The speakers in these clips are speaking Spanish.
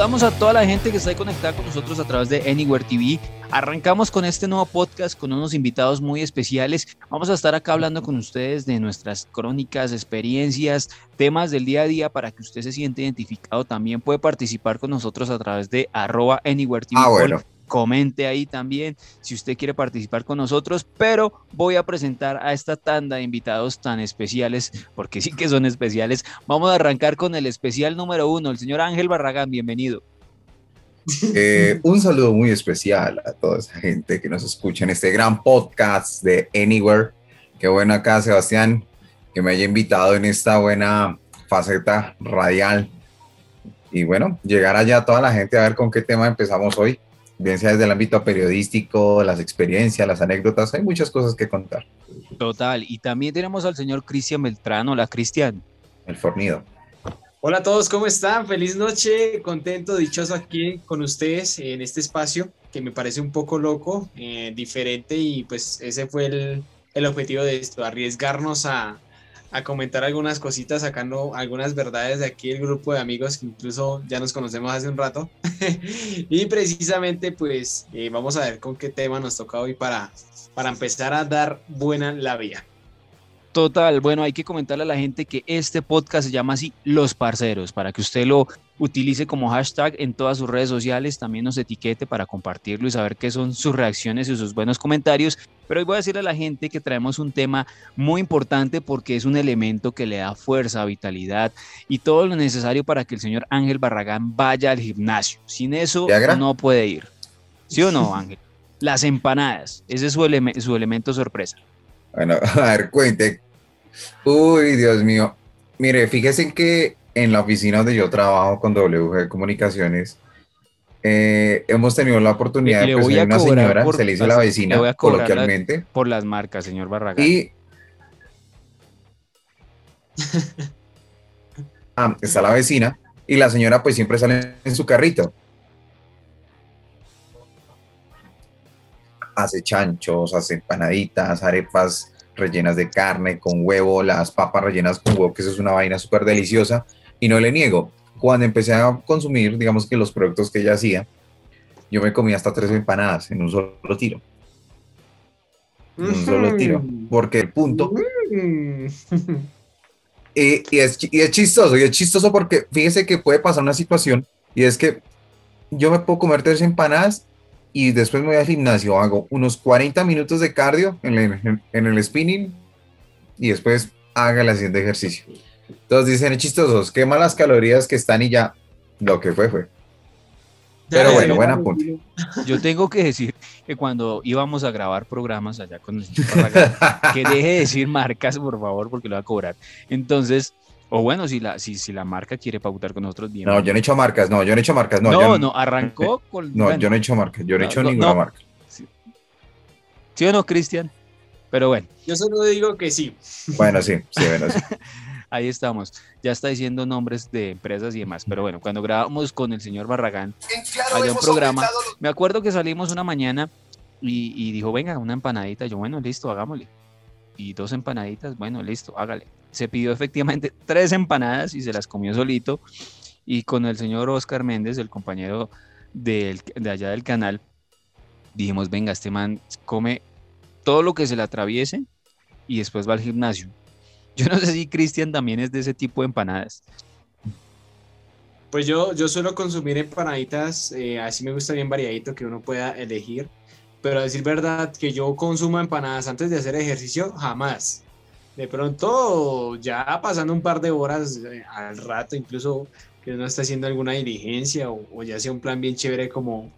Saludamos a toda la gente que está ahí conectada con nosotros a través de Anywhere TV. Arrancamos con este nuevo podcast con unos invitados muy especiales. Vamos a estar acá hablando con ustedes de nuestras crónicas, experiencias, temas del día a día para que usted se siente identificado. También puede participar con nosotros a través de arroba Anywhere TV. Ah, bueno comente ahí también si usted quiere participar con nosotros, pero voy a presentar a esta tanda de invitados tan especiales, porque sí que son especiales. Vamos a arrancar con el especial número uno, el señor Ángel Barragán, bienvenido. Eh, un saludo muy especial a toda esa gente que nos escucha en este gran podcast de Anywhere. Qué bueno acá, Sebastián, que me haya invitado en esta buena faceta radial. Y bueno, llegar allá a toda la gente a ver con qué tema empezamos hoy bien sea desde el ámbito periodístico, las experiencias, las anécdotas, hay muchas cosas que contar. Total, y también tenemos al señor Cristian Beltrán. Hola, Cristian. El fornido. Hola a todos, ¿cómo están? Feliz noche, contento, dichoso aquí con ustedes en este espacio que me parece un poco loco, eh, diferente y pues ese fue el, el objetivo de esto, arriesgarnos a, a comentar algunas cositas, sacando algunas verdades de aquí el grupo de amigos que incluso ya nos conocemos hace un rato. y precisamente pues eh, vamos a ver con qué tema nos toca hoy para, para empezar a dar buena la vía. Total, bueno, hay que comentarle a la gente que este podcast se llama así Los Parceros, para que usted lo utilice como hashtag en todas sus redes sociales, también nos etiquete para compartirlo y saber qué son sus reacciones y sus buenos comentarios. Pero hoy voy a decirle a la gente que traemos un tema muy importante porque es un elemento que le da fuerza, vitalidad y todo lo necesario para que el señor Ángel Barragán vaya al gimnasio. Sin eso no puede ir. ¿Sí o no, Ángel? Las empanadas, ese es su, su elemento sorpresa. Bueno, a ver, cuente. Uy, Dios mío. Mire, fíjese que en la oficina donde yo trabajo con WG Comunicaciones, eh, hemos tenido la oportunidad de presentar una señora, se le dice la vecina coloquialmente. por las marcas, señor Barragán. Y ah, está la vecina y la señora pues siempre sale en su carrito. Hace chanchos, hace empanaditas, arepas rellenas de carne con huevo, las papas rellenas con huevo, que eso es una vaina súper deliciosa. Y no le niego, cuando empecé a consumir, digamos que los productos que ella hacía, yo me comía hasta tres empanadas en un solo tiro. En un solo tiro. Porque el punto. y, y, es, y es chistoso, y es chistoso porque fíjese que puede pasar una situación, y es que yo me puedo comer tres empanadas y después me voy al gimnasio, hago unos 40 minutos de cardio en el, en el spinning y después haga el siguiente ejercicio. Entonces dicen, chistosos, quema las calorías que están y ya lo que fue fue. Pero bueno, buen apunte. Yo tengo que decir que cuando íbamos a grabar programas allá con el señor que deje de decir marcas, por favor, porque lo va a cobrar. Entonces, o bueno, si la, si, si la marca quiere pautar con nosotros, bien. No, yo no he hecho marcas, no, yo no he hecho marcas. No, no, no arrancó con. No, yo no he hecho marcas, yo no, he hecho ninguna marca. Sí. o no, Cristian? Pero bueno. Yo solo digo que sí. Bueno, sí, sí, bueno, sí. Ahí estamos. Ya está diciendo nombres de empresas y demás. Pero bueno, cuando grabamos con el señor Barragán, había un programa. Me acuerdo que salimos una mañana y, y dijo, venga, una empanadita. Yo, bueno, listo, hagámosle. Y dos empanaditas, bueno, listo, hágale se pidió efectivamente tres empanadas y se las comió solito. Y con el señor Oscar Méndez, el compañero de allá del canal, dijimos, venga, este man come todo lo que se le atraviese y después va al gimnasio. Yo no sé si Cristian también es de ese tipo de empanadas. Pues yo, yo suelo consumir empanaditas, eh, así me gusta bien variadito que uno pueda elegir. Pero a decir verdad, que yo consumo empanadas antes de hacer ejercicio, jamás de pronto ya pasando un par de horas eh, al rato, incluso que uno está haciendo alguna diligencia o, ya sea un plan bien chévere como,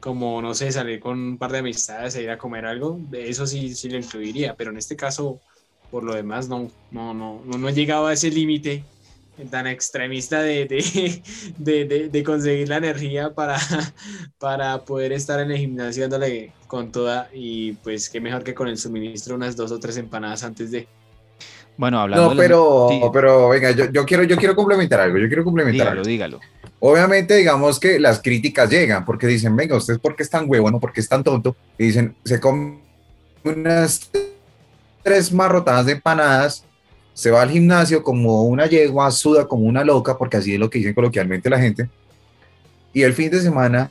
como, no sé, salir con un par de amistades e ir a comer algo, de eso sí, sí lo incluiría, pero en este caso, por lo demás, no, no, no, no, he llegado a ese límite tan extremista de, de, de, de, conseguir la energía para, para poder estar en el gimnasio dándole con toda y pues qué mejor que con el suministro unas dos o tres empanadas antes de... Bueno, hablando. No, pero, pero venga, yo, yo, quiero, yo quiero complementar algo. Yo quiero complementar dígalo, Dígalo. Obviamente, digamos que las críticas llegan porque dicen, venga, usted por qué es tan huevo, no porque es tan tonto. Y dicen, se come unas tres marrotadas de empanadas, se va al gimnasio como una yegua, suda como una loca, porque así es lo que dicen coloquialmente la gente. y el fin de semana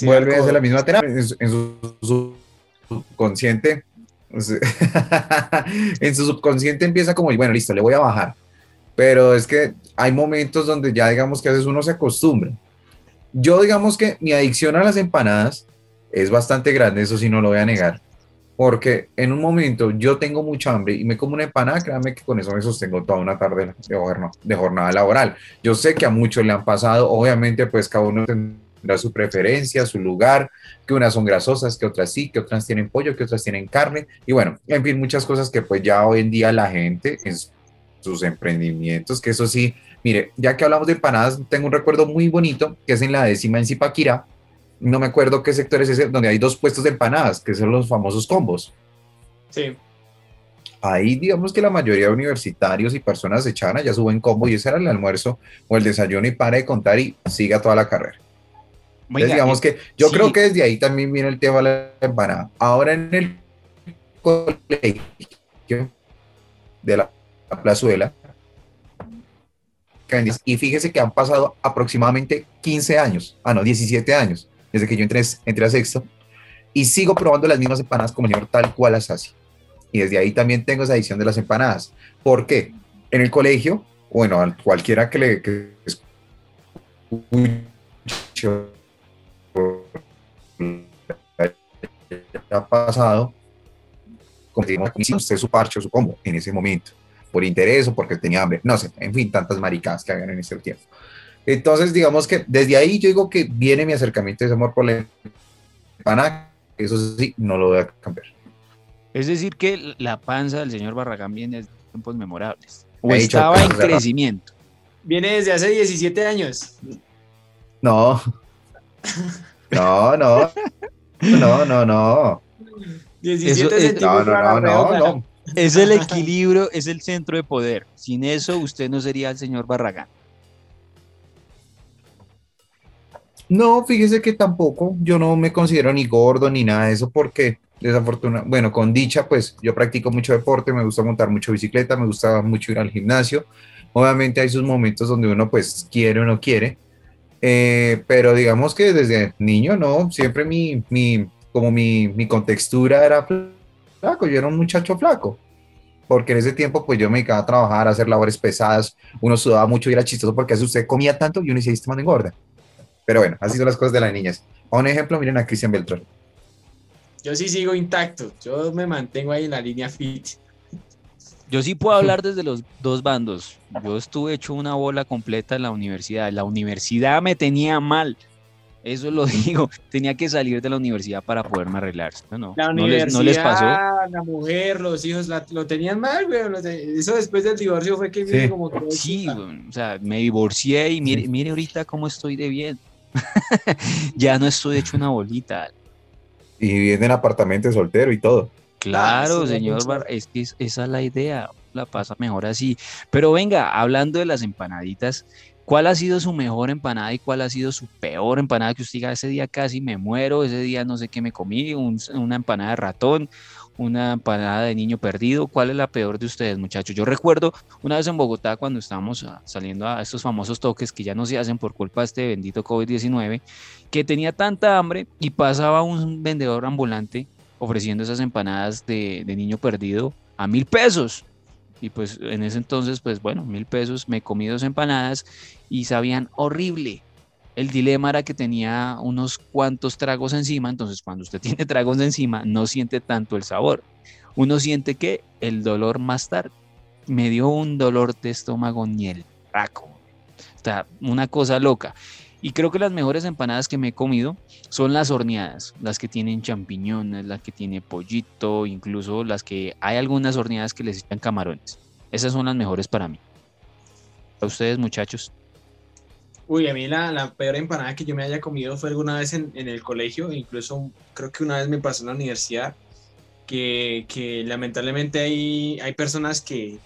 vuelve a hacer la misma terapia en su, subconsciente. en su subconsciente empieza como, bueno, listo, le voy a bajar. Pero es que hay momentos donde ya digamos que a veces uno se acostumbra. Yo digamos que mi adicción a las empanadas es bastante grande, eso sí no lo voy a negar porque en un momento yo tengo mucha hambre y me como una empanada, créanme que con eso me sostengo toda una tarde de jornada, laboral. Yo sé que a muchos le han pasado, obviamente pues cada uno tendrá su preferencia, su lugar, que unas son grasosas, que otras sí, que otras tienen pollo, que otras tienen carne, y bueno, en fin, muchas cosas que pues ya hoy en día la gente en sus emprendimientos, que eso sí, mire, ya que hablamos de empanadas, tengo un recuerdo muy bonito, que es en la décima en Zipaquirá, no me acuerdo qué sector es ese, donde hay dos puestos de empanadas, que son los famosos combos. Sí. Ahí digamos que la mayoría de universitarios y personas echaban allá suben combo y ese era el almuerzo o el desayuno y para de contar y siga toda la carrera. digamos que yo creo que desde ahí también viene el tema de la empanada. Ahora en el colegio de la plazuela, y fíjese que han pasado aproximadamente 15 años, ah no, 17 años, desde que yo entré, entré a sexto, y sigo probando las mismas empanadas como el señor tal cual las hace. Y desde ahí también tengo esa edición de las empanadas. ¿Por qué? En el colegio, bueno, a cualquiera que le que ha pasado, como usted su parche o su combo en ese momento, por interés o porque tenía hambre, no sé, en fin, tantas maricadas que hagan en ese tiempo. Entonces, digamos que desde ahí yo digo que viene mi acercamiento ese amor por la empanada, eso sí, no lo voy a cambiar. Es decir, que la panza del señor Barragán viene de tiempos memorables. O estaba en crecimiento. Viene desde hace 17 años. No. No, no. No, no, no. 17 es, no, no, no, no, Es el equilibrio, es el centro de poder. Sin eso, usted no sería el señor Barragán. No, fíjese que tampoco, yo no me considero ni gordo ni nada de eso porque desafortunadamente, bueno, con dicha, pues yo practico mucho deporte, me gusta montar mucho bicicleta, me gusta mucho ir al gimnasio. Obviamente hay sus momentos donde uno pues quiere o no quiere, eh, pero digamos que desde niño, no, siempre mi, mi como mi, mi contextura era flaco, yo era un muchacho flaco porque en ese tiempo pues yo me dedicaba a trabajar, a hacer labores pesadas, uno sudaba mucho y era chistoso porque así usted comía tanto y uno decía, este man engorda. Pero bueno, así son las cosas de las niñas. A un ejemplo, miren a Cristian Beltrán. Yo sí sigo intacto, yo me mantengo ahí en la línea fit. Yo sí puedo hablar desde los dos bandos. Yo estuve hecho una bola completa en la universidad. La universidad me tenía mal. Eso lo digo. Tenía que salir de la universidad para poderme arreglar. No, la universidad, no les, pasó. La mujer, los hijos lo tenían mal, güey. Eso después del divorcio fue que sí. como Sí, o sea, me divorcié y mire, mire ahorita cómo estoy de bien. ya no estoy hecho una bolita. Y viene en apartamento soltero y todo. Claro, señor, es que esa es la idea, la pasa mejor así. Pero venga, hablando de las empanaditas, ¿cuál ha sido su mejor empanada y cuál ha sido su peor empanada que usted diga, ese día casi me muero, ese día no sé qué me comí, una empanada de ratón una empanada de niño perdido. ¿Cuál es la peor de ustedes, muchachos? Yo recuerdo una vez en Bogotá cuando estábamos ah, saliendo a estos famosos toques que ya no se hacen por culpa de este bendito COVID-19, que tenía tanta hambre y pasaba un vendedor ambulante ofreciendo esas empanadas de, de niño perdido a mil pesos. Y pues en ese entonces, pues bueno, mil pesos, me comí dos empanadas y sabían horrible el dilema era que tenía unos cuantos tragos encima, entonces cuando usted tiene tragos encima no siente tanto el sabor. Uno siente que el dolor más tarde me dio un dolor de estómago ni el raco. Está una cosa loca. Y creo que las mejores empanadas que me he comido son las horneadas, las que tienen champiñones, las que tiene pollito, incluso las que hay algunas horneadas que les echan camarones. Esas son las mejores para mí. ¿A ustedes, muchachos? Uy, a mí la, peor empanada que yo me haya comido fue alguna vez en, el colegio, incluso creo que una vez me pasó en la universidad, que, lamentablemente hay, hay personas que,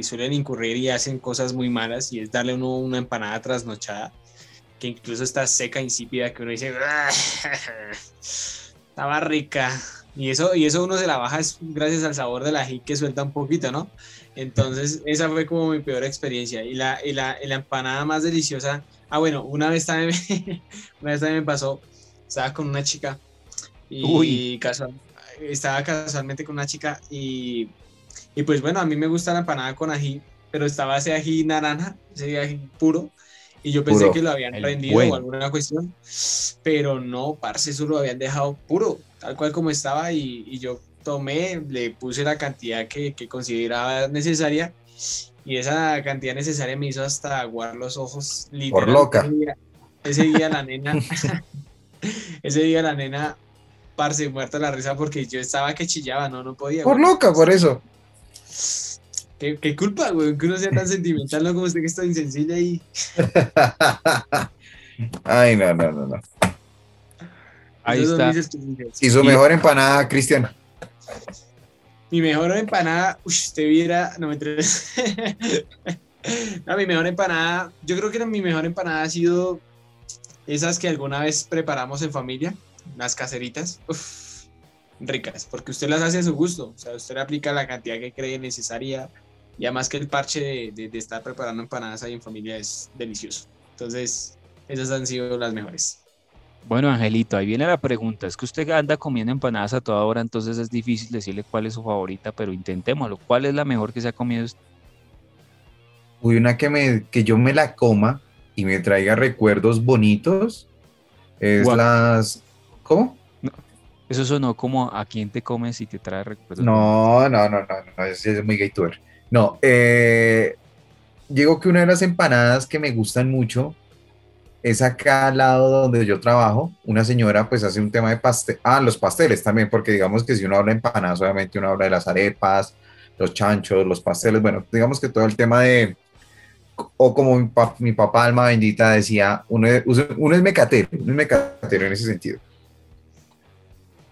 suelen incurrir y hacen cosas muy malas y es darle uno una empanada trasnochada, que incluso está seca, insípida, que uno dice, ah, estaba rica. Y eso, y eso uno se la baja es gracias al sabor del ají que suelta un poquito, ¿no? Entonces, esa fue como mi peor experiencia. Y la, y la, la empanada más deliciosa. Ah, bueno, una vez también, una vez también me pasó. Estaba con una chica y Casual, estaba casualmente con una chica y, y pues bueno, a mí me gusta la empanada con ají, pero estaba ese ají naranja, ese ají puro. Y yo pensé que lo habían prendido o alguna cuestión, pero no, parce, eso lo habían dejado puro, tal cual como estaba. Y, y yo tomé, le puse la cantidad que, que, consideraba necesaria. Y esa cantidad necesaria me hizo hasta aguar los ojos. Por loca. Ese día, la nena, ese día la nena, parce, muerta la risa porque yo estaba que chillaba, no, no podía. Por loca, por eso. ¿Qué, culpa, güey? Que uno sea tan sentimental, ¿no? Como usted que está insensible ahí. Ay, no, no, no, no. Ahí está. Y su mejor empanada, Cristian. Mi mejor empanada, uy, usted viera, no me no, mi mejor empanada, yo creo que mi mejor empanada ha sido esas que alguna vez preparamos en familia, las caseritas. ricas, porque usted las hace a su gusto, o sea, usted aplica la cantidad que cree necesaria, y además que el parche de, de, estar preparando empanadas ahí en familia es delicioso. Entonces, esas han sido las mejores. Bueno, Angelito, ahí viene la pregunta. Es que usted anda comiendo empanadas a toda hora, entonces es difícil decirle cuál es su favorita, pero intentémoslo. ¿Cuál es la mejor que se ha comido usted? Uy, una que, me, que yo me la coma y me traiga recuerdos bonitos es las... ¿Cómo? eso sonó como a quién te comes y te trae recuerdos. No, no, no, no, no, es muy gay tour. No, eh, digo que una de las empanadas que me gustan mucho es acá al lado donde yo trabajo. Una señora pues hace un tema de pastel. Ah, los pasteles también, porque digamos que si uno habla de empanadas, obviamente uno habla de las arepas, los chanchos, los pasteles. Bueno, digamos que todo el tema de. O como mi, papá, alma bendita, decía, uno, es mecatero, uno es mecatero en ese sentido.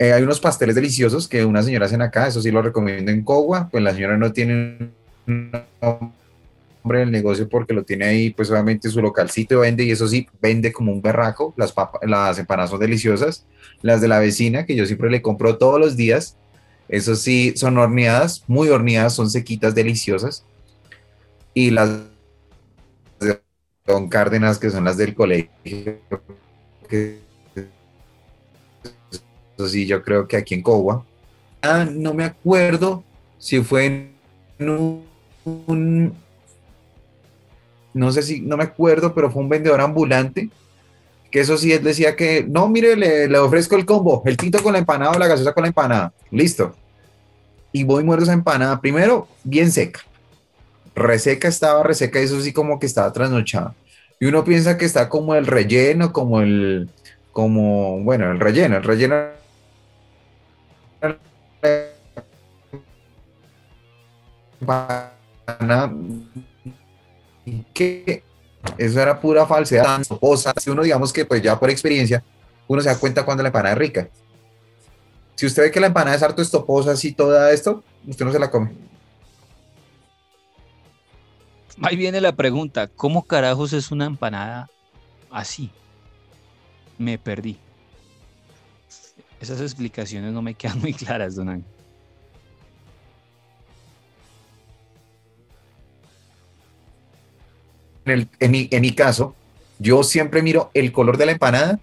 Eh, hay unos pasteles deliciosos que una señora hacen acá, eso sí lo recomiendo en Cogua, pues la señora no tiene nombre del negocio porque lo tiene ahí, pues obviamente su localcito vende y eso sí, vende como un berraco, las, las empanadas son deliciosas, las de la vecina que yo siempre le compro todos los días, eso sí, son horneadas, muy horneadas, son sequitas, deliciosas, y las de Don Cárdenas que son las del colegio, eso sí, yo creo que aquí en Cogua. Ah, no me acuerdo si fue en un, no sé si, no me acuerdo, pero fue un vendedor ambulante, que eso sí, él decía que, no, mire, le, ofrezco el combo, el tinto con la empanada o la gaseosa con la empanada, listo. Y voy muerto esa empanada, primero, bien seca, reseca estaba, reseca, eso sí como que estaba trasnochada. Y uno piensa que está como el relleno, como el, como, bueno, el relleno, el relleno que eso era pura falsedad. Sea, si uno digamos que pues ya por experiencia, uno se da cuenta cuando la empanada es rica. Si usted ve que la empanada es harto estoposa, así toda esto, usted no se la come. Ahí viene la pregunta, ¿cómo carajos es una empanada así? Me perdí. Esas explicaciones no me quedan muy claras, don. En, mi, caso, yo siempre miro el color de la empanada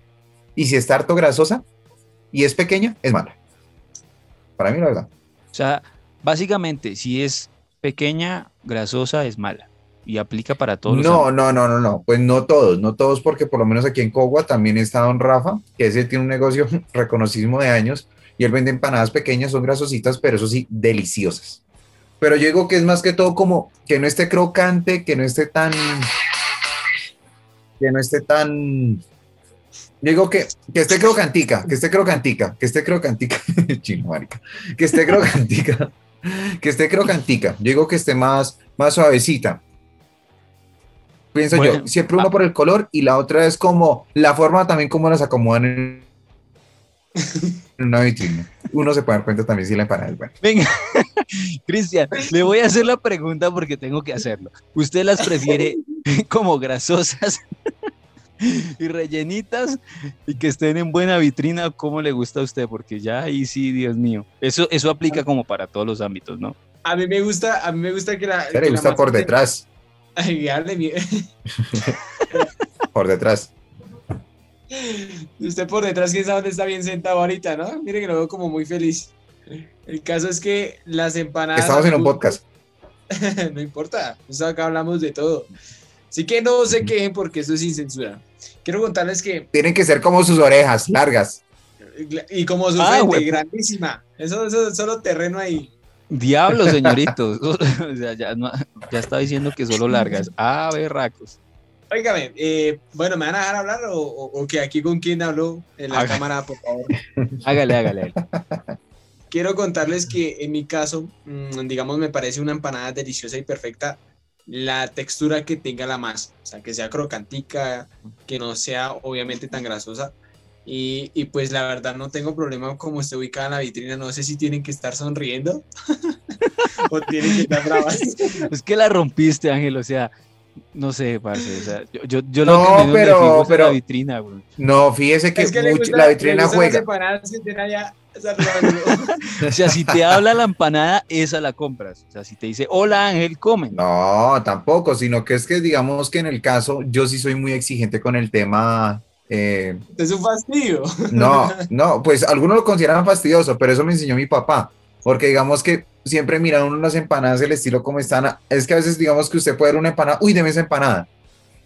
y si está harto grasosa y es pequeña, es mala. Para mí, la verdad. O sea, básicamente, si es pequeña, grasosa, es mala y aplica para todos. No, no, no, no, no, pues no todos, no todos, porque por lo menos aquí en Cogua también está don Rafa, que ese tiene un negocio reconocidísimo de años y él vende empanadas pequeñas, son grasositas, pero eso sí, deliciosas. Pero yo digo que es más que todo como que no esté crocante, que no esté tan, que no esté tan, digo que, que esté crocantica, que esté crocantica, que esté crocantica, chino, marica, que esté crocantica, que esté crocantica, digo que esté más, más suavecita, pienso yo. Siempre uno ah. por el color y la otra es como la forma también como las acomodan en, una vitrina. Uno se puede dar cuenta también si la empanada es buena. Venga, Cristian, le voy a hacer la pregunta porque tengo que hacerlo. ¿Usted las prefiere como grasosas y rellenitas y que estén en buena vitrina? ¿Cómo le gusta a usted? Porque ya ahí sí, Dios mío. Eso, eso aplica como para todos los ámbitos, ¿no? A mí me gusta, a mí me gusta que la. Se le gusta por detrás. Ay, hable por detrás. Usted por detrás, quién sabe dónde está bien sentado ahorita, ¿no? Mire que lo veo como muy feliz. El caso es que las empanadas. Estamos en un podcast. no importa, acá hablamos de todo. Así que no se quejen porque eso es sin censura. Quiero contarles que. Tienen que ser como sus orejas, largas. Y como su ah, frente, grandísima. Eso, es solo terreno ahí. Diablo, señorito. ya, está diciendo que solo largas. Ah, berracos. Óigame, eh, bueno, ¿me van a dejar hablar o, que aquí con quién habló en la cámara, por favor? Hágale, hágale. Quiero contarles que en mi caso, mm, digamos, me parece una empanada deliciosa y perfecta la textura que tenga la masa, o sea, que sea crocantica, que no sea obviamente tan grasosa. Y, y, pues la verdad no tengo problema como esté ubicada en la vitrina, no sé si tienen que estar sonriendo o tienen que estar bravas. Es que la rompiste, Ángel, o sea, no sé, parce, o sea, yo, yo no, lo que pero, pero, la vitrina, güey. No, fíjese que, la vitrina juega. o sea, si te habla la empanada, esa la compras. O sea, si te dice, hola Ángel, come. No, tampoco, sino que es que digamos que en el caso, yo sí soy muy exigente con el tema. Eh, es un fastidio. No, no, pues algunos lo consideran fastidioso, pero eso me enseñó mi papá. Porque digamos que siempre miran unas empanadas el estilo como están. Es que a veces digamos que usted puede ver una empanada, uy, deme esa empanada.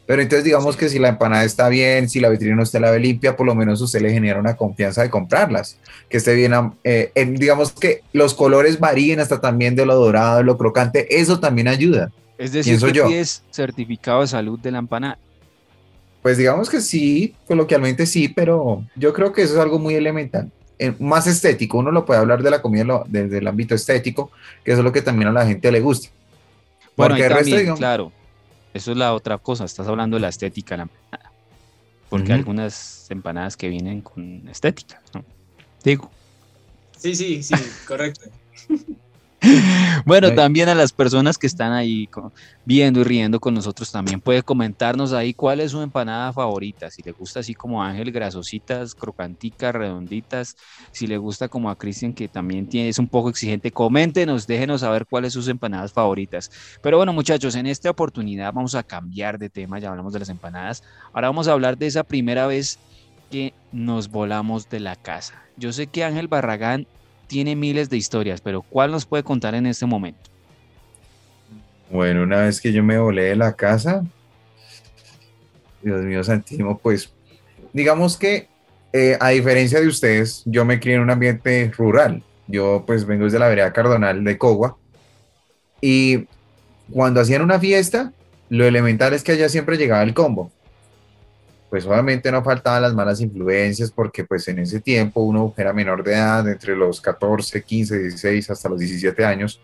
Pero entonces digamos que si la empanada está bien, si la vitrina no está la ve limpia, por lo menos usted le genera una confianza de comprarlas. Que esté bien, eh, digamos que los colores varíen hasta también de lo dorado, de lo crocante, eso también ayuda. Es decir, que yo. es certificado de salud de la empanada. Pues digamos que sí, coloquialmente sí, pero yo creo que eso es algo muy elemental. Eh, más estético, uno lo puede hablar de la comida desde el ámbito estético, que eso es lo que también a la gente le gusta. Bueno, Porque resto, claro, eso es la otra cosa, estás hablando de la estética de la empanada. Porque hay algunas empanadas que vienen con estética, ¿no? Digo. Sí, sí, sí, correcto. bueno, también a las personas que están ahí viendo y riendo con nosotros también puede comentarnos ahí cuál es su empanada favorita, si le gusta así como Ángel, grasositas, crocanticas, redonditas, si le gusta como a Cristian que también tiene, es un poco exigente, coméntenos, déjenos saber cuáles son sus empanadas favoritas. Pero bueno muchachos, en esta oportunidad vamos a cambiar de tema, ya hablamos de las empanadas, ahora vamos a hablar de esa primera vez que nos volamos de la casa. Yo sé que Ángel Barragán tiene miles de historias, pero ¿cuál nos puede contar en este momento? Bueno, una vez que yo me volé de la casa, Dios mío santísimo, pues digamos que eh, a diferencia de ustedes, yo me crié en un ambiente rural. Yo pues vengo desde la vereda Cardonal de Cogua y cuando hacían una fiesta, lo elemental es que allá siempre llegaba el combo pues obviamente no faltaban las malas influencias porque pues en ese tiempo uno era menor de edad, entre los 14, 15, 16 hasta los 17 años.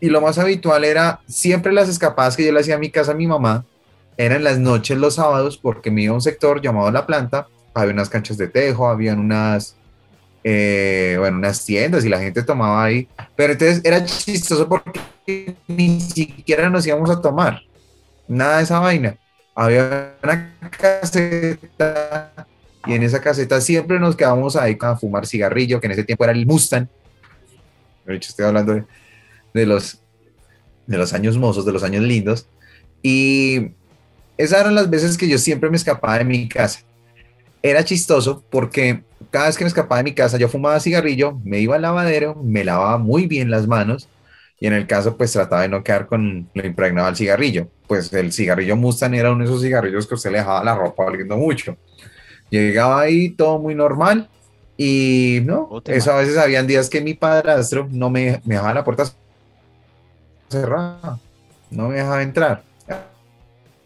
Y lo más habitual era siempre las escapadas que yo le hacía a mi casa a mi mamá, eran las noches los sábados porque me iba a un sector llamado La Planta, había unas canchas de tejo, habían unas, eh, bueno, unas tiendas y la gente tomaba ahí. Pero entonces era chistoso porque ni siquiera nos íbamos a tomar, nada de esa vaina había una caseta y en esa caseta siempre nos quedábamos ahí a fumar cigarrillo, que en ese tiempo era el Mustang. De hecho, estoy hablando de, los, de los años mozos, de los años lindos. Y esas eran las veces que yo siempre me escapaba de mi casa. Era chistoso porque cada vez que me escapaba de mi casa yo fumaba cigarrillo, me iba al lavadero, me lavaba muy bien las manos y en el caso pues trataba de no quedar con lo impregnado al cigarrillo. Pues el cigarrillo Mustang era uno de esos cigarrillos que usted le dejaba la ropa oliendo mucho. Llegaba ahí todo muy normal y no, eso a veces habían días que mi padrastro no me, me dejaba la puerta cerrada, no me dejaba entrar.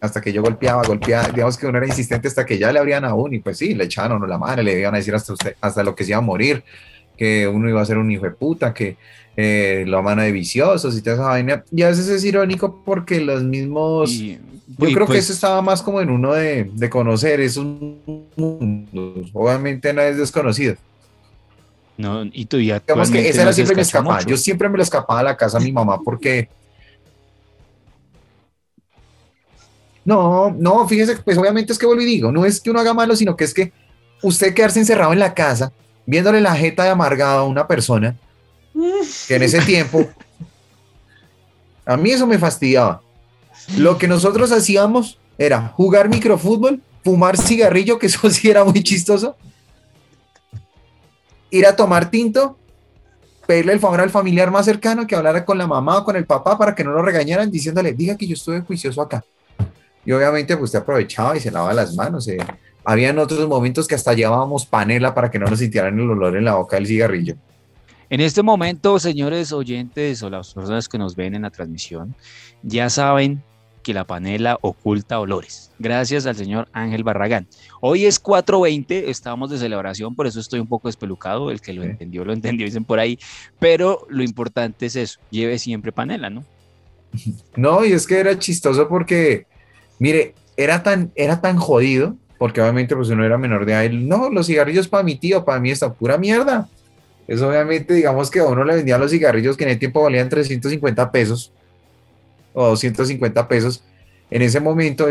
Hasta que yo golpeaba, golpeaba, digamos que uno era insistente hasta que ya le abrían a uno y pues sí, le echaban a uno la madre, le iban a decir hasta usted, hasta lo que se iba a morir, que uno iba a ser un hijo de puta, que eh, la mano de viciosos y toda esa vaina. Y a veces es irónico porque los mismos... yo creo que pues eso estaba más como en uno de, de conocer esos mundos. Obviamente no es desconocido. No, y tú ya. Digamos que esa era siempre mi escapada. Yo siempre me lo escapaba a la casa a mi mamá porque. No, no, fíjese, pues obviamente es que vuelvo y digo, no es que uno haga malo, sino que es que usted quedarse encerrado en la casa, viéndole la jeta de amargado a una persona, que en ese tiempo A mí eso me fastidiaba. Lo que nosotros hacíamos era jugar microfútbol, fumar cigarrillo, que eso sí era muy chistoso, ir a tomar tinto, pedirle el favor al familiar más cercano que hablara con la mamá o con el papá para que no lo regañaran, diciéndole, diga que yo estuve juicioso acá. Y obviamente, pues usted aprovechaba y se lavaba las manos. Eh. Habían otros momentos que hasta llevábamos panela para que no nos sintieran el olor en la boca del cigarrillo. En este momento, señores oyentes o las personas que nos ven en la transmisión, ya saben que la panela oculta olores. Gracias al señor Ángel Barragán. Hoy es 4.20, estamos de celebración, por eso estoy un poco despelucado. El que lo entendió, lo entendió, dicen por ahí. Pero lo importante es eso, lleve siempre panela, ¿no? No, y es que era chistoso porque, mire, era tan, era tan jodido, porque obviamente pues uno era menor de edad. No, los cigarrillos para mi tío, para mí está pura mierda. Eso obviamente, digamos que a uno le vendían los cigarrillos que en el tiempo valían 350 pesos o 250 pesos. En ese momento,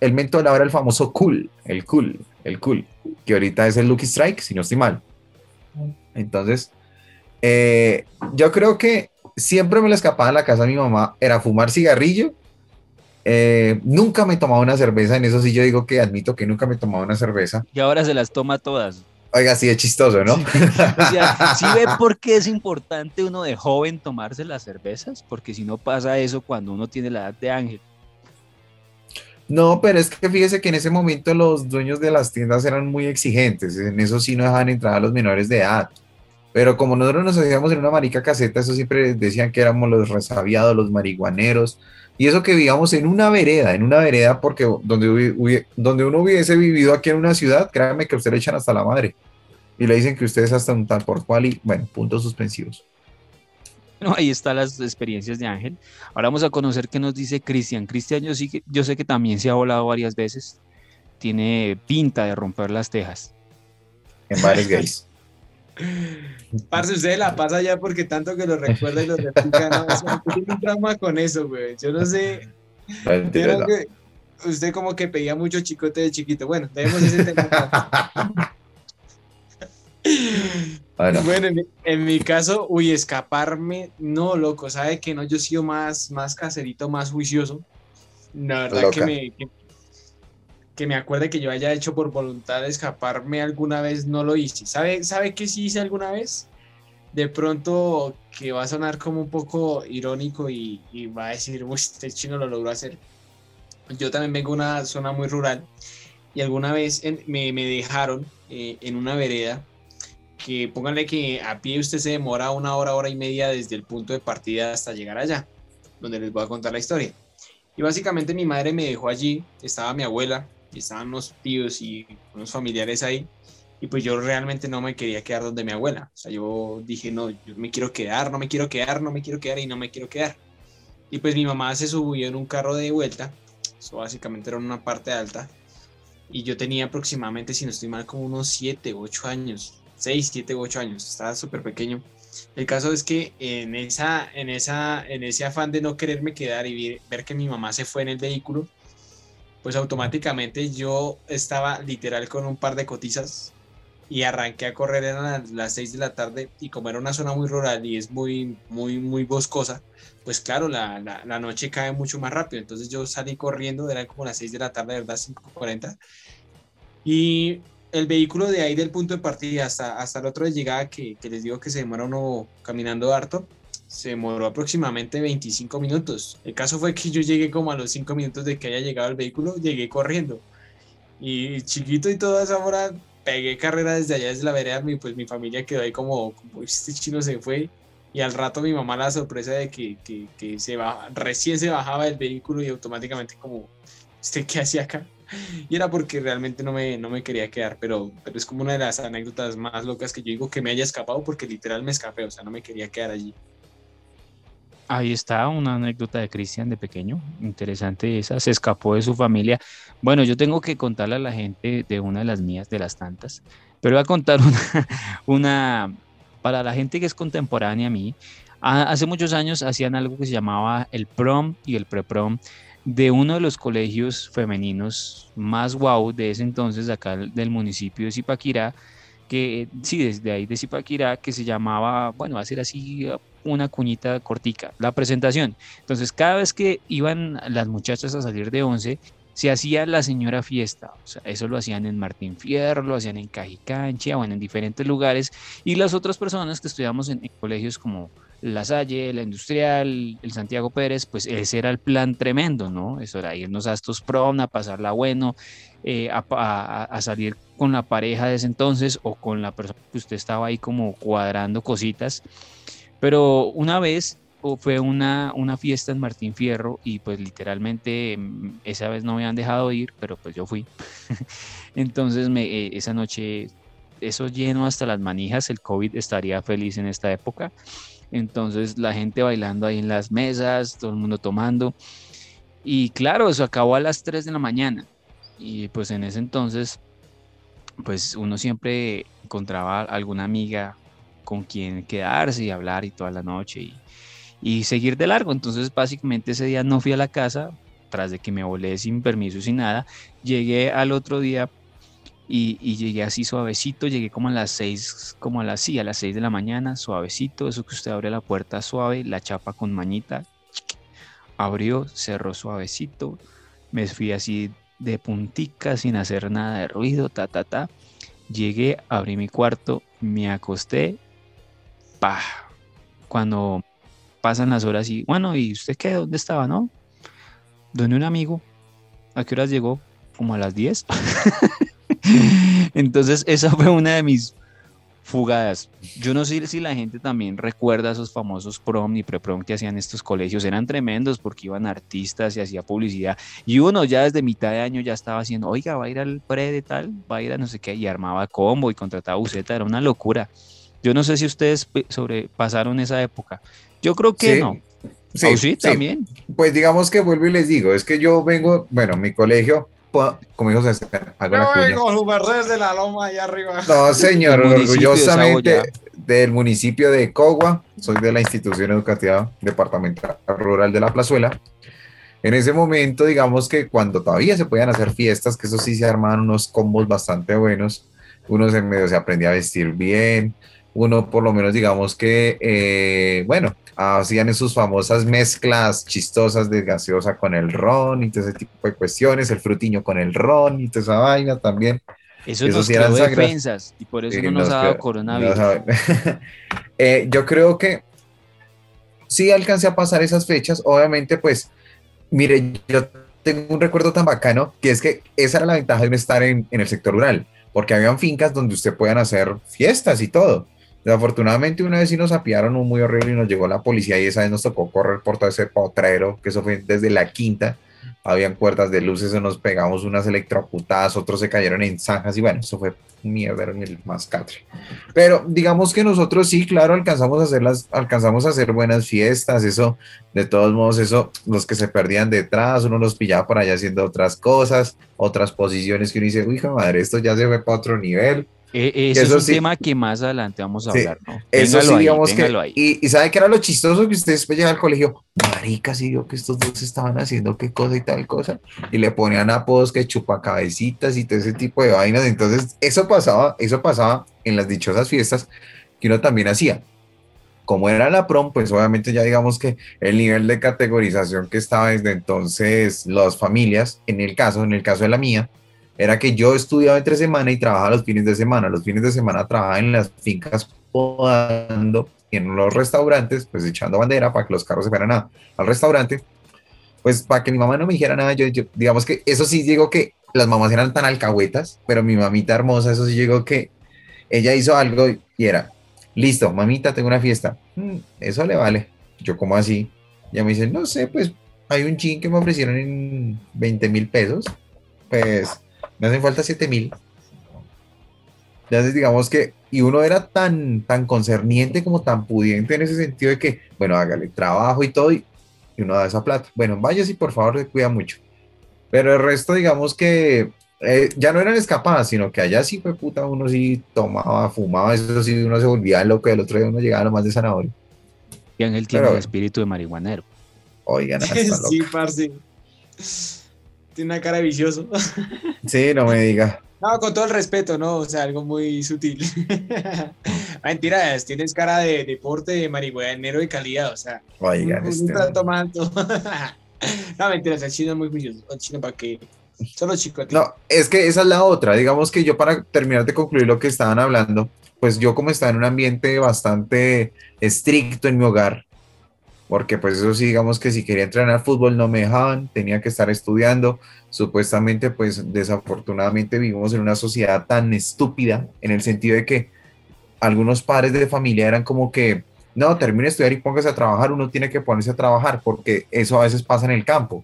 el mentol ahora el famoso cool, el cool, el cool, que ahorita es el Lucky Strike, si no estoy mal. Entonces, eh, yo creo que siempre me le escapaba a la casa de mi mamá, era fumar cigarrillo. Eh, nunca me tomaba una cerveza, en eso sí yo digo que admito que nunca me tomaba una cerveza. Y ahora se las toma todas. Oiga, sí es chistoso, ¿no? o sea, ¿sí ve por qué es importante uno de joven tomarse las cervezas? Porque si no pasa eso cuando uno tiene la edad de Ángel. No, pero es que fíjese que en ese momento los dueños de las tiendas eran muy exigentes, en eso sí no dejaban entrar a los menores de edad. Pero como nosotros nos hacíamos en una marica caseta, eso siempre decían que éramos los resabiados, los marihuaneros, y eso que vivíamos en una vereda, en una vereda, porque donde, donde uno hubiese vivido aquí en una ciudad, créanme que usted le echan hasta la madre. Y le dicen que usted es hasta un tal por cual y, bueno, puntos suspensivos. Bueno, ahí están las experiencias de Ángel. Ahora vamos a conocer qué nos dice Cristian. Cristian, yo, sí, yo sé que también se ha volado varias veces. Tiene pinta de romper las tejas. En bares gays. Parce, usted la pasa ya porque tanto que lo recuerda y lo replica, ¿no? tiene un trauma con eso, güey. Yo no sé. usted como que pedía mucho chicote de chiquito. Bueno, debemos ese tema. Bueno, en, mi caso, uy, escaparme, no, loco, sabe que no, yo he sido más, más caserito, más juicioso. La verdad que me, que, me acuerde que yo haya hecho por voluntad de escaparme alguna vez, no lo hice. ¿Sabe, ¿Sabe qué sí hice alguna vez? De pronto que va a sonar como un poco irónico y, va a decir, uy, este chino lo logró hacer. Yo también vengo de una zona muy rural y alguna vez me, me, dejaron eh, en una vereda que pónganle que a pie usted se demora una hora, hora y media desde el punto de partida hasta llegar allá, donde les voy a contar la historia. Y básicamente mi madre me dejó allí, estaba mi abuela, y estaban unos tíos y unos familiares ahí, y pues yo realmente no me quería quedar donde mi abuela. O sea, yo dije, no, yo me quiero quedar, no me quiero quedar, no me quiero quedar y no me quiero quedar. Y pues mi mamá se subió en un carro de vuelta, eso básicamente era una parte alta, y yo tenía aproximadamente, si no estoy mal, como unos 7, 8 años. 6, 7, 8 años, estaba súper pequeño. El caso es que en, esa, en, esa, en ese afán de no quererme quedar y ver, que mi mamá se fue en el vehículo, pues automáticamente yo estaba literal con un par de cotizas y arranqué a correr, eran las 6 de la tarde y como era una zona muy rural y es muy, muy, muy boscosa, pues claro, la, la, la noche cae mucho más rápido. Entonces yo salí corriendo, eran como las 6 de la tarde, ¿verdad? 5.40. Y el vehículo de ahí del punto de partida hasta, hasta el otro de llegada, que, que les digo que se demora uno caminando harto, se demoró aproximadamente 25 minutos. El caso fue que yo llegué como a los 5 minutos de que haya llegado el vehículo, llegué corriendo. Y chiquito y toda esa hora pegué carrera desde allá, desde la vereda, y pues mi familia quedó ahí como, como este chino se fue. Y al rato mi mamá la sorpresa de que, que, se baja, recién se bajaba del vehículo y automáticamente como, ¿usted qué hacía acá? y era porque realmente no me, no me quería quedar, pero, pero es como una de las anécdotas más locas que yo digo que me haya escapado porque literal me escapé, o sea, no me quería quedar allí. Ahí está una anécdota de Cristian de pequeño, interesante esa, se escapó de su familia. Bueno, yo tengo que contarle a la gente de una de las mías, de las tantas, pero voy a contar una, una para la gente que es contemporánea a mí, hace muchos años hacían algo que se llamaba el prom y el pre-prom de uno de los colegios femeninos más guau de ese entonces, acá del municipio de Zipaquirá, que sí, desde ahí de Zipaquirá, que se llamaba, bueno, va a ser así una cuñita cortica, la presentación. Entonces, cada vez que iban las muchachas a salir de once, se hacía la señora fiesta. O sea, eso lo hacían en Martín Fierro, lo hacían en Cajicancha, bueno, en diferentes lugares. Y las otras personas que estudiamos en, colegios como La Salle, la Industrial, el Santiago Pérez, pues ese era el plan tremendo, ¿no? Eso era irnos a estos prom, a pasarla bueno, eh, a, a, salir con la pareja de ese entonces o con la persona que usted estaba ahí como cuadrando cositas. Pero una vez fue una, una fiesta en Martín Fierro y pues literalmente mm, esa vez no me han dejado ir, pero pues yo fui. Entonces eh, esa noche, eso lleno hasta las manijas, el COVID estaría feliz en esta época. Entonces la gente bailando ahí en las mesas, todo el mundo tomando. Y claro, eso acabó a las 3 de la mañana. Y pues en ese entonces, pues uno siempre encontraba alguna amiga con quien quedarse y hablar y toda la noche. Y, y seguir de largo. Entonces, básicamente ese día no fui a la casa, tras de que me volé sin permiso, sin nada. Llegué al otro día y, llegué así suavecito, llegué como a las seis, como a las, sí, a las seis de la mañana, suavecito, eso que usted abre la puerta suave, la chapa con mañita, abrió, cerró suavecito, me fui así de puntica, sin hacer nada de ruido, ta, ta, ta. Llegué, abrí mi cuarto, me acosté, pa. Cuando pasan las horas y, bueno, ¿y usted qué? ¿Dónde estaba, no? Donde un amigo. ¿A qué horas llegó? Como a las 10. Entonces, esa fue una de mis fugadas. Yo no sé si la gente también recuerda esos famosos prom y pre-prom que hacían estos colegios. Eran tremendos porque iban artistas y hacía publicidad. Y uno ya desde mitad de año ya estaba haciendo, oiga, va a ir al pre de tal, va a ir a no sé qué, y armaba combo y contrataba buceta. Era una locura. Yo no sé si ustedes sobrepasaron esa época. Yo creo que no. Sí, sí, también. Pues digamos que vuelvo y les digo, es que yo vengo, bueno, mi colegio, como dijo César, hago Yo vengo desde la loma allá arriba. No, señor, orgullosamente del municipio de Cogua, soy de la institución educativa departamental rural de La Plazuela. En ese momento, digamos que cuando todavía se podían hacer fiestas, que eso sí se armaban unos combos bastante buenos, uno en medio se aprendía a vestir bien, uno por lo menos digamos que, eh, bueno, hacían sus famosas mezclas chistosas de gaseosa con el ron y todo ese tipo de cuestiones, el frutiño con el ron y toda esa vaina también. Eso, nos sí eran defensas y por eso no nos, ha dado coronavirus. Eh, yo creo que sí alcancé a pasar esas fechas, obviamente pues, mire, yo tengo un recuerdo tan bacano que es que esa era la ventaja de estar en, en el sector rural, porque habían fincas donde usted podían hacer fiestas y todo. Desafortunadamente una vez sí nos apiaron un muy horrible y nos llegó la policía y esa vez nos tocó correr por todo ese potrero, que eso fue desde la quinta. Habían cuerdas de luces, nos pegamos unas electrocutadas, otros se cayeron en zanjas y bueno, eso fue mierda en el mascatre. Pero digamos que nosotros sí, claro, alcanzamos a hacer las, alcanzamos a hacer buenas fiestas, eso, de todos modos, eso, los que se perdían detrás, uno los pillaba por allá haciendo otras cosas, otras posiciones que uno dice, uy, madre, esto ya se fue para otro nivel eh, ese es un tema que más adelante vamos a hablar, ¿no? Eso sí, digamos que. Y, y, sabe que era lo chistoso que usted después llega al colegio, marica, sí, que estos dos estaban haciendo qué cosa y tal cosa, y le ponían apodos que chupacabecitas y todo ese tipo de vainas. Entonces, eso pasaba, eso pasaba en las dichosas fiestas que uno también hacía. Como era la prom, pues obviamente ya digamos que el nivel de categorización que estaba desde entonces las familias, en el caso, en el caso de la mía, era que yo estudiaba entre semana y trabajaba los fines de semana. Los fines de semana trabajaba en las fincas podando en los restaurantes, pues echando bandera para que los carros se fueran al restaurante. Pues para que mi mamá no me dijera nada, yo, digamos que eso sí digo que las mamás eran tan alcahuetas, pero mi mamita hermosa, eso sí digo que ella hizo algo y era, listo, mamita, tengo una fiesta. Mm, eso le vale. Yo como así. Ya me dice, no sé, pues hay un chin que me ofrecieron en 20 mil pesos. Pues me hacen falta 7 mil. Entonces, digamos que, y uno era tan, tan concerniente como tan pudiente en ese sentido de que, bueno, hágale trabajo y todo, y, uno da esa plata. Bueno, vaya si por favor se cuida mucho. Pero el resto, digamos que eh, ya no eran escapadas, sino que allá sí fue puta, uno sí tomaba, fumaba, eso sí, uno se volvía loco, el otro día uno llegaba a lo más de zanahoria. Y Ángel tiene el espíritu de marihuanero. Oigan, sí, parce. Tiene una cara vicioso. Sí, no me diga. No, con todo el respeto, ¿no? O sea, algo muy sutil. Mentiras, tienes cara de deporte de marihuanero de calidad, o sea. Oigan, este. alto. no, mentiras, el chino es muy vicioso. El chino para que. Son los chicos. No, es que esa es la otra. Digamos que yo para terminar de concluir lo que estaban hablando, pues yo como estaba en un ambiente bastante estricto en mi hogar, porque pues eso sí, digamos que si quería entrenar fútbol no me dejaban, tenía que estar estudiando. Supuestamente, pues desafortunadamente vivimos en una sociedad tan estúpida en el sentido de que algunos padres de familia eran como que, no, termine de estudiar y póngase a trabajar, uno tiene que ponerse a trabajar, porque eso a veces pasa en el campo,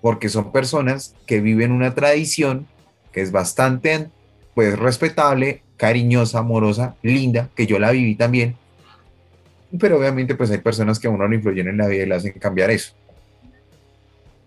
porque son personas que viven una tradición que es bastante, pues, respetable, cariñosa, amorosa, linda, que yo la viví también, pero obviamente pues hay personas que a uno lo influyen en la vida y le hacen cambiar eso.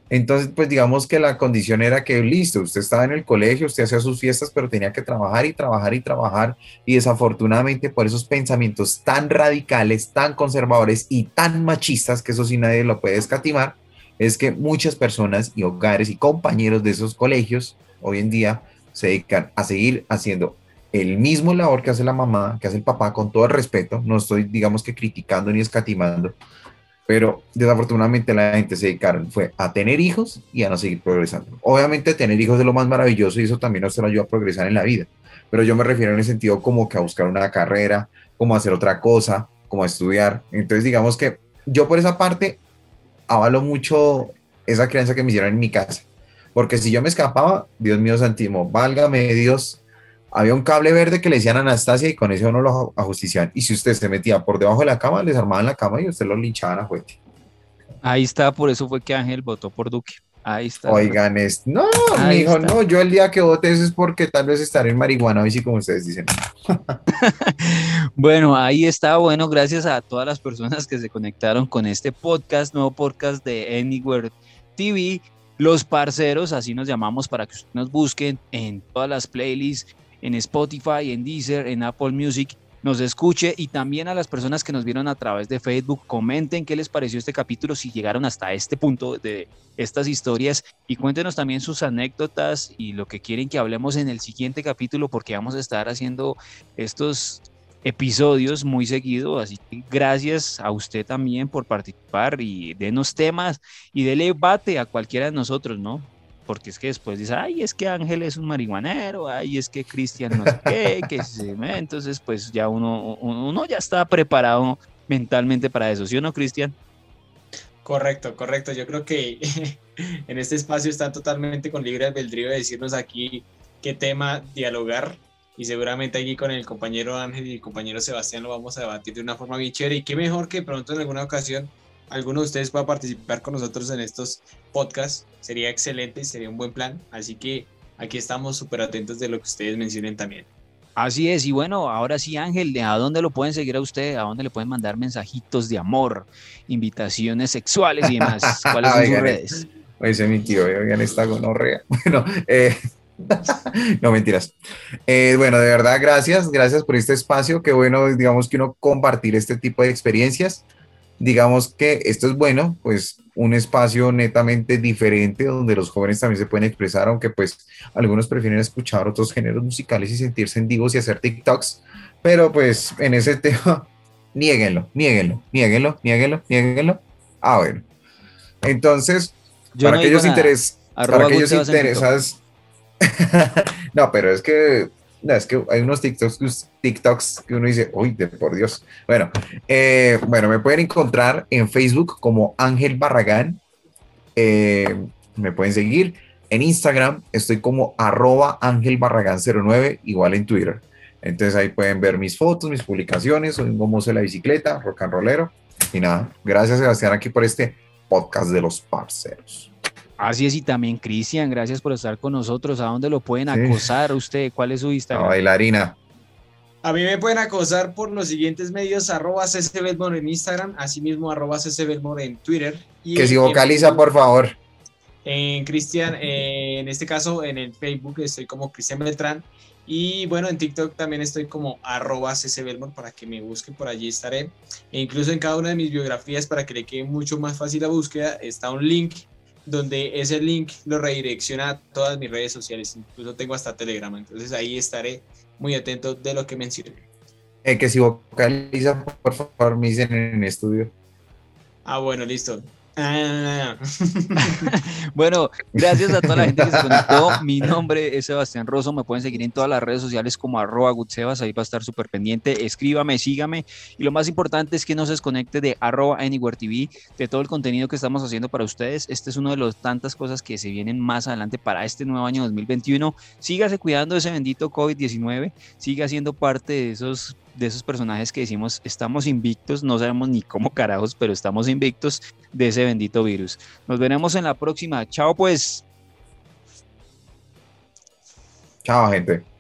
Entonces, pues digamos que la condición era que, listo, usted estaba en el colegio, usted hacía sus fiestas, pero tenía que trabajar y trabajar y trabajar. Y desafortunadamente por esos pensamientos tan radicales, tan conservadores y tan machistas, que eso sí nadie lo puede escatimar, es que muchas personas y hogares y compañeros de esos colegios hoy en día se dedican a seguir haciendo el mismo labor que hace la mamá, que hace el papá, con todo el respeto, no estoy, digamos que criticando ni escatimando, pero desafortunadamente la gente se dedicaron fue a tener hijos y a no seguir progresando. Obviamente tener hijos es lo más maravilloso y eso también nos ayuda a progresar en la vida, pero yo me refiero en el sentido como que a buscar una carrera, como a hacer otra cosa, como a estudiar. Entonces digamos que yo por esa parte avalo mucho esa creencia que me hicieron en mi casa, porque si yo me escapaba, Dios mío santimo, válgame Dios, había un cable verde que le decían Anastasia y con ese uno lo ajusticiaban. Y si usted se metía por debajo de la cama, les armaban la cama y usted lo linchaban a juguete. Ahí está, por eso fue que Ángel votó por Duque. Ahí está. Oigan, es, no, mi hijo, no, yo el día que vote eso es porque tal vez estaré en marihuana, hoy sí como ustedes dicen. bueno, ahí está, bueno, gracias a todas las personas que se conectaron con este podcast, nuevo podcast de Anywhere TV. Los parceros, así nos llamamos para que nos busquen en todas las playlists en Spotify, en Deezer, en Apple Music, nos escuche y también a las personas que nos vieron a través de Facebook, comenten qué les pareció este capítulo, si llegaron hasta este punto de estas historias y cuéntenos también sus anécdotas y lo que quieren que hablemos en el siguiente capítulo porque vamos a estar haciendo estos episodios muy seguido, así que gracias a usted también por participar y denos temas y dele bate a cualquiera de nosotros, ¿no? Porque es que después dice, ay, es que Ángel es un marihuanero, ay, es que Cristian no sé qué, que se... entonces pues ya uno, uno ya está preparado mentalmente para eso, ¿sí o no, Cristian? Correcto, correcto. Yo creo que en este espacio están totalmente con libre albedrío de decirnos aquí qué tema dialogar y seguramente aquí con el compañero Ángel y el compañero Sebastián lo vamos a debatir de una forma bien chévere y qué mejor que pronto en alguna ocasión alguno de ustedes pueda participar con nosotros en estos podcasts, sería excelente, sería un buen plan. Así que aquí estamos súper atentos de lo que ustedes mencionen también. Así es, y bueno, ahora sí, Ángel, ¿a dónde lo pueden seguir a usted? ¿A dónde le pueden mandar mensajitos de amor, invitaciones sexuales y demás? ¿Cuáles son sus redes? Ese mi tío, oigan esta gonorrea. Bueno, eh, no mentiras. Eh, bueno, de verdad, gracias, gracias por este espacio. Qué bueno, digamos que uno compartir este tipo de experiencias digamos que esto es bueno, pues un espacio netamente diferente donde los jóvenes también se pueden expresar, aunque pues algunos prefieren escuchar otros géneros musicales y sentirse en divos y hacer TikToks, pero pues en ese tema, niéguenlo, niéguenlo, niéguenlo, niéguenlo, niéguenlo. Ah, bueno. Entonces, para, aquellos interes, para aquellos interesados, no, pero es que es que hay unos TikToks, TikToks que uno dice, uy, de por Dios. Bueno, eh, bueno, me pueden encontrar en Facebook como Ángel Barragán. Eh, me pueden seguir. En Instagram estoy como arroba Ángel Barragán 09, igual en Twitter. Entonces ahí pueden ver mis fotos, mis publicaciones, soy un gomoso de la bicicleta, rock and rollero. Y nada, gracias Sebastián aquí por este podcast de los parceros. Así es, y también Cristian, gracias por estar con nosotros. ¿A dónde lo pueden acosar usted? ¿Cuál es su Instagram? bailarina. A mí me pueden acosar por los siguientes medios, arroba ccbelmore en Instagram, asimismo arroba ccbelmore en Twitter. Y que si vocaliza, por favor. En Cristian, en este caso en el Facebook estoy como Cristian Beltrán. Y bueno, en TikTok también estoy como arroba ccbelmore para que me busquen, por allí estaré. E incluso en cada una de mis biografías, para que le quede mucho más fácil la búsqueda, está un link donde ese link lo redirecciona a todas mis redes sociales, incluso tengo hasta Telegram, entonces ahí estaré muy atento de lo que mencioné. Eh, que si vocaliza, por favor, me dicen en el estudio. Ah, bueno, listo. Bueno, gracias a toda la gente que se conectó. Mi nombre es Sebastián Rosso. Me pueden seguir en todas las redes sociales como arroba gutsebas. Ahí va a estar súper pendiente. Escríbame, sígame. Y lo más importante es que no se desconecte de arroba Anywhere TV, de todo el contenido que estamos haciendo para ustedes. Este es uno de los tantas cosas que se vienen más adelante para este nuevo año 2021. Sígase cuidando ese bendito COVID-19. Siga siendo parte de esos de esos personajes que decimos estamos invictos, no sabemos ni cómo carajos, pero estamos invictos de ese bendito virus. Nos veremos en la próxima. Chao pues. Chao gente.